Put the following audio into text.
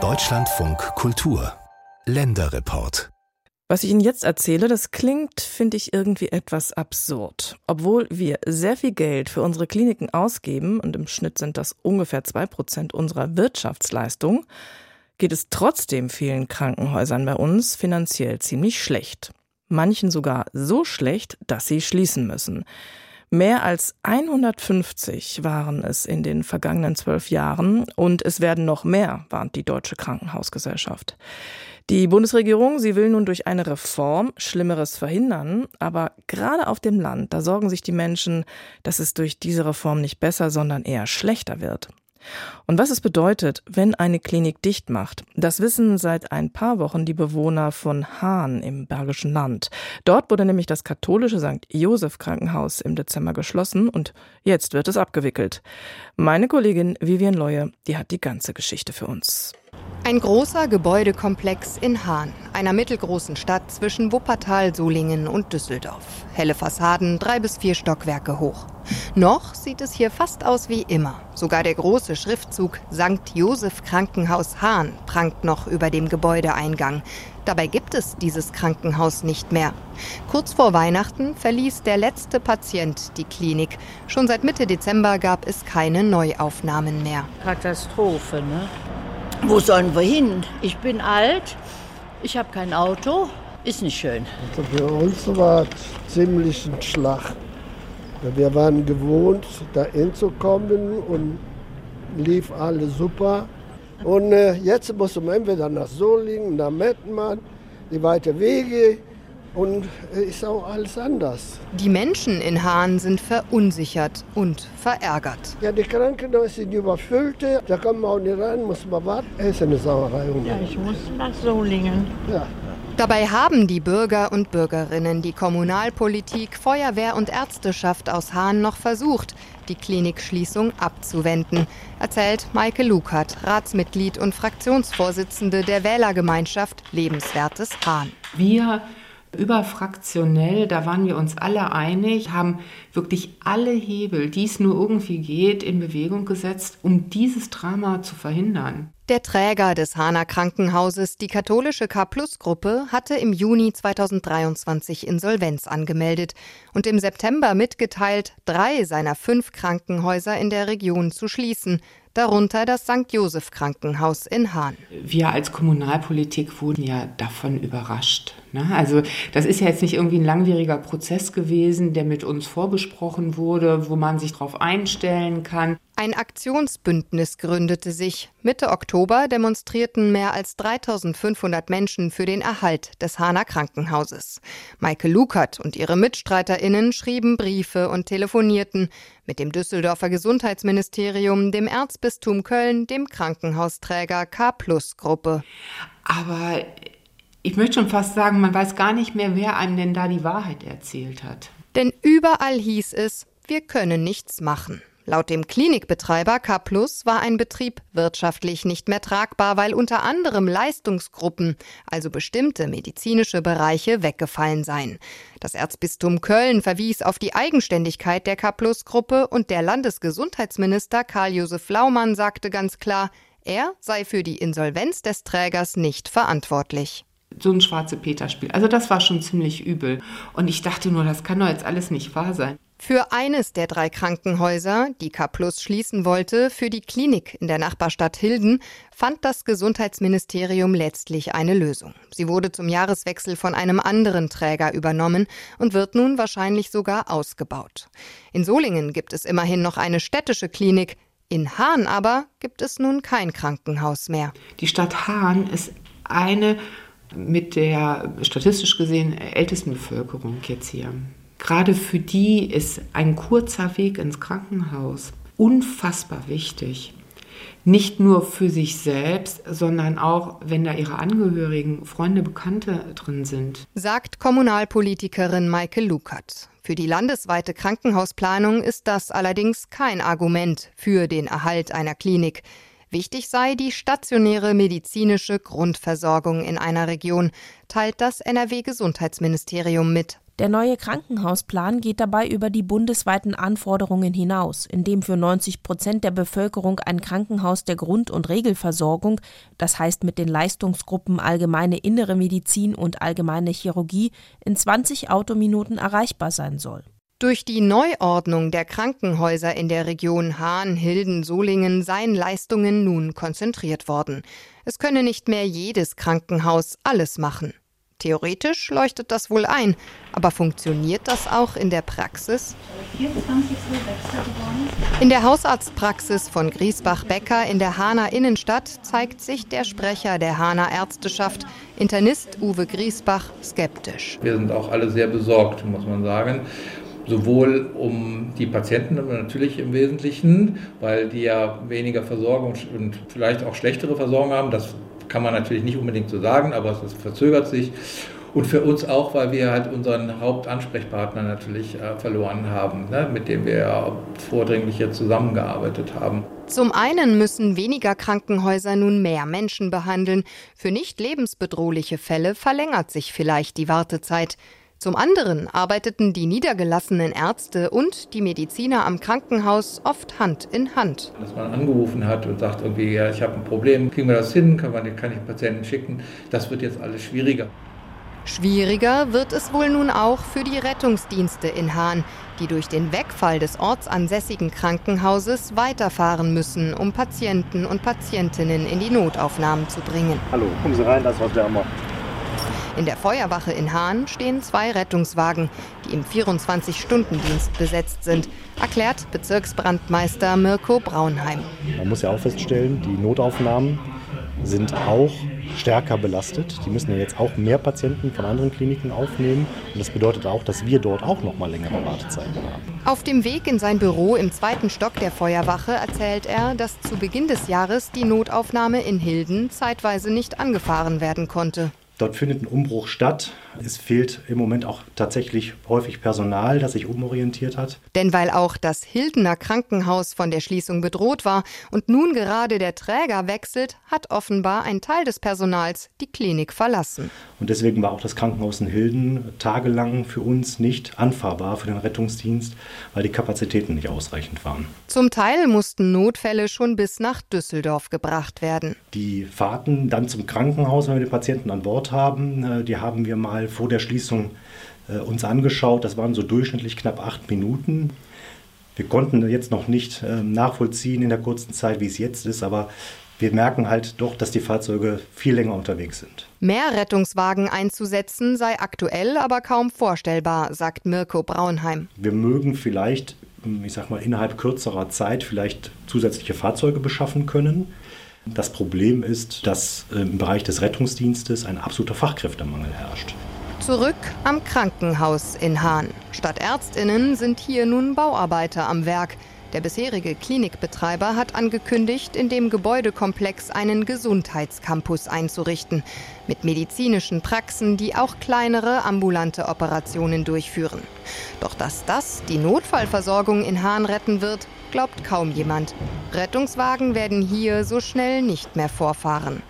Deutschlandfunk Kultur Länderreport was ich Ihnen jetzt erzähle, das klingt, finde ich, irgendwie etwas absurd. Obwohl wir sehr viel Geld für unsere Kliniken ausgeben, und im Schnitt sind das ungefähr zwei Prozent unserer Wirtschaftsleistung, geht es trotzdem vielen Krankenhäusern bei uns finanziell ziemlich schlecht. Manchen sogar so schlecht, dass sie schließen müssen. Mehr als 150 waren es in den vergangenen zwölf Jahren und es werden noch mehr, warnt die Deutsche Krankenhausgesellschaft. Die Bundesregierung, sie will nun durch eine Reform Schlimmeres verhindern, aber gerade auf dem Land, da sorgen sich die Menschen, dass es durch diese Reform nicht besser, sondern eher schlechter wird. Und was es bedeutet, wenn eine Klinik dicht macht, das wissen seit ein paar Wochen die Bewohner von Hahn im Bergischen Land. Dort wurde nämlich das katholische St. Josef Krankenhaus im Dezember geschlossen und jetzt wird es abgewickelt. Meine Kollegin Vivian Leue, die hat die ganze Geschichte für uns. Ein großer Gebäudekomplex in Hahn, einer mittelgroßen Stadt zwischen Wuppertal, Solingen und Düsseldorf. Helle Fassaden, drei bis vier Stockwerke hoch. Noch sieht es hier fast aus wie immer. Sogar der große Schriftzug St. Josef Krankenhaus Hahn prangt noch über dem Gebäudeeingang. Dabei gibt es dieses Krankenhaus nicht mehr. Kurz vor Weihnachten verließ der letzte Patient die Klinik. Schon seit Mitte Dezember gab es keine Neuaufnahmen mehr. Katastrophe, ne? Wo sollen wir hin? Ich bin alt, ich habe kein Auto, ist nicht schön. Also für uns war es ziemlich ein Schlag. Wir waren gewohnt, da hinzukommen und lief alles super. Und äh, jetzt muss man entweder nach Solingen, nach Mettmann, die weite Wege und ist auch alles anders. Die Menschen in Hahn sind verunsichert und verärgert. Ja, die Krankenhäuser sind überfüllt, da kommt man auch nicht rein, muss man warten. Es ist eine Sauerei. Ja, ich muss nach Solingen. Ja. Dabei haben die Bürger und Bürgerinnen, die Kommunalpolitik, Feuerwehr und Ärzteschaft aus Hahn noch versucht, die Klinikschließung abzuwenden, erzählt Maike Lukert, Ratsmitglied und Fraktionsvorsitzende der Wählergemeinschaft Lebenswertes Hahn. Wir überfraktionell, da waren wir uns alle einig, haben wirklich alle Hebel, die es nur irgendwie geht, in Bewegung gesetzt, um dieses Drama zu verhindern. Der Träger des Hahner Krankenhauses, die katholische K-Plus-Gruppe, hatte im Juni 2023 Insolvenz angemeldet und im September mitgeteilt, drei seiner fünf Krankenhäuser in der Region zu schließen, darunter das St. Joseph Krankenhaus in Hahn. Wir als Kommunalpolitik wurden ja davon überrascht. Ne? Also das ist ja jetzt nicht irgendwie ein langwieriger Prozess gewesen, der mit uns vorbesprochen wurde, wo man sich darauf einstellen kann. Ein Aktionsbündnis gründete sich. Mitte Oktober demonstrierten mehr als 3500 Menschen für den Erhalt des Hahner Krankenhauses. Maike Lukert und ihre MitstreiterInnen schrieben Briefe und telefonierten mit dem Düsseldorfer Gesundheitsministerium, dem Erzbistum Köln, dem Krankenhausträger K-Plus-Gruppe. Aber ich möchte schon fast sagen, man weiß gar nicht mehr, wer einem denn da die Wahrheit erzählt hat. Denn überall hieß es, wir können nichts machen. Laut dem Klinikbetreiber K Plus war ein Betrieb wirtschaftlich nicht mehr tragbar, weil unter anderem Leistungsgruppen, also bestimmte medizinische Bereiche, weggefallen seien. Das Erzbistum Köln verwies auf die Eigenständigkeit der K Plus Gruppe und der Landesgesundheitsminister Karl-Josef Laumann sagte ganz klar, er sei für die Insolvenz des Trägers nicht verantwortlich so ein schwarze Peter-Spiel. Also das war schon ziemlich übel. Und ich dachte nur, das kann doch jetzt alles nicht wahr sein. Für eines der drei Krankenhäuser, die K Plus schließen wollte, für die Klinik in der Nachbarstadt Hilden, fand das Gesundheitsministerium letztlich eine Lösung. Sie wurde zum Jahreswechsel von einem anderen Träger übernommen und wird nun wahrscheinlich sogar ausgebaut. In Solingen gibt es immerhin noch eine städtische Klinik, in Hahn aber gibt es nun kein Krankenhaus mehr. Die Stadt Hahn ist eine mit der statistisch gesehen ältesten Bevölkerung jetzt hier. Gerade für die ist ein kurzer Weg ins Krankenhaus unfassbar wichtig. Nicht nur für sich selbst, sondern auch, wenn da ihre Angehörigen, Freunde, Bekannte drin sind. Sagt Kommunalpolitikerin Maike Lukert. Für die landesweite Krankenhausplanung ist das allerdings kein Argument für den Erhalt einer Klinik. Wichtig sei die stationäre medizinische Grundversorgung in einer Region, teilt das NRW-Gesundheitsministerium mit. Der neue Krankenhausplan geht dabei über die bundesweiten Anforderungen hinaus, indem für 90 Prozent der Bevölkerung ein Krankenhaus der Grund- und Regelversorgung, das heißt mit den Leistungsgruppen allgemeine innere Medizin und allgemeine Chirurgie, in 20 Autominuten erreichbar sein soll. Durch die Neuordnung der Krankenhäuser in der Region Hahn, Hilden, Solingen seien Leistungen nun konzentriert worden. Es könne nicht mehr jedes Krankenhaus alles machen. Theoretisch leuchtet das wohl ein, aber funktioniert das auch in der Praxis? In der Hausarztpraxis von Griesbach-Becker in der Hahner Innenstadt zeigt sich der Sprecher der Hahner Ärzteschaft, Internist Uwe Griesbach, skeptisch. Wir sind auch alle sehr besorgt, muss man sagen sowohl um die Patienten, aber natürlich im Wesentlichen, weil die ja weniger Versorgung und vielleicht auch schlechtere Versorgung haben. Das kann man natürlich nicht unbedingt so sagen, aber es verzögert sich. Und für uns auch, weil wir halt unseren Hauptansprechpartner natürlich äh, verloren haben, ne, mit dem wir vordringlich hier zusammengearbeitet haben. Zum einen müssen weniger Krankenhäuser nun mehr Menschen behandeln. Für nicht lebensbedrohliche Fälle verlängert sich vielleicht die Wartezeit. Zum anderen arbeiteten die niedergelassenen Ärzte und die Mediziner am Krankenhaus oft Hand in Hand. Dass man angerufen hat und sagt irgendwie, ja, ich habe ein Problem, kriegen wir das hin, kann, man, kann ich Patienten schicken, das wird jetzt alles schwieriger. Schwieriger wird es wohl nun auch für die Rettungsdienste in Hahn, die durch den Wegfall des ortsansässigen Krankenhauses weiterfahren müssen, um Patienten und Patientinnen in die Notaufnahmen zu bringen. Hallo, kommen Sie rein, das ist was wärmer. In der Feuerwache in Hahn stehen zwei Rettungswagen, die im 24-Stunden-Dienst besetzt sind, erklärt Bezirksbrandmeister Mirko Braunheim. Man muss ja auch feststellen, die Notaufnahmen sind auch stärker belastet. Die müssen ja jetzt auch mehr Patienten von anderen Kliniken aufnehmen. Und das bedeutet auch, dass wir dort auch noch mal längere Wartezeiten haben. Auf dem Weg in sein Büro im zweiten Stock der Feuerwache erzählt er, dass zu Beginn des Jahres die Notaufnahme in Hilden zeitweise nicht angefahren werden konnte. Dort findet ein Umbruch statt. Es fehlt im Moment auch tatsächlich häufig Personal, das sich umorientiert hat. Denn weil auch das Hildener Krankenhaus von der Schließung bedroht war und nun gerade der Träger wechselt, hat offenbar ein Teil des Personals die Klinik verlassen. Und deswegen war auch das Krankenhaus in Hilden tagelang für uns nicht anfahrbar für den Rettungsdienst, weil die Kapazitäten nicht ausreichend waren. Zum Teil mussten Notfälle schon bis nach Düsseldorf gebracht werden. Die Fahrten dann zum Krankenhaus, wenn wir den Patienten an Bord haben, äh, die haben wir mal vor der Schließung äh, uns angeschaut. Das waren so durchschnittlich knapp acht Minuten. Wir konnten jetzt noch nicht äh, nachvollziehen in der kurzen Zeit, wie es jetzt ist, aber wir merken halt doch, dass die Fahrzeuge viel länger unterwegs sind. Mehr Rettungswagen einzusetzen sei aktuell aber kaum vorstellbar, sagt Mirko Braunheim. Wir mögen vielleicht, ich sag mal, innerhalb kürzerer Zeit vielleicht zusätzliche Fahrzeuge beschaffen können. Das Problem ist, dass im Bereich des Rettungsdienstes ein absoluter Fachkräftemangel herrscht. Zurück am Krankenhaus in Hahn. Statt Ärztinnen sind hier nun Bauarbeiter am Werk. Der bisherige Klinikbetreiber hat angekündigt, in dem Gebäudekomplex einen Gesundheitscampus einzurichten, mit medizinischen Praxen, die auch kleinere ambulante Operationen durchführen. Doch dass das die Notfallversorgung in Hahn retten wird, glaubt kaum jemand. Rettungswagen werden hier so schnell nicht mehr vorfahren.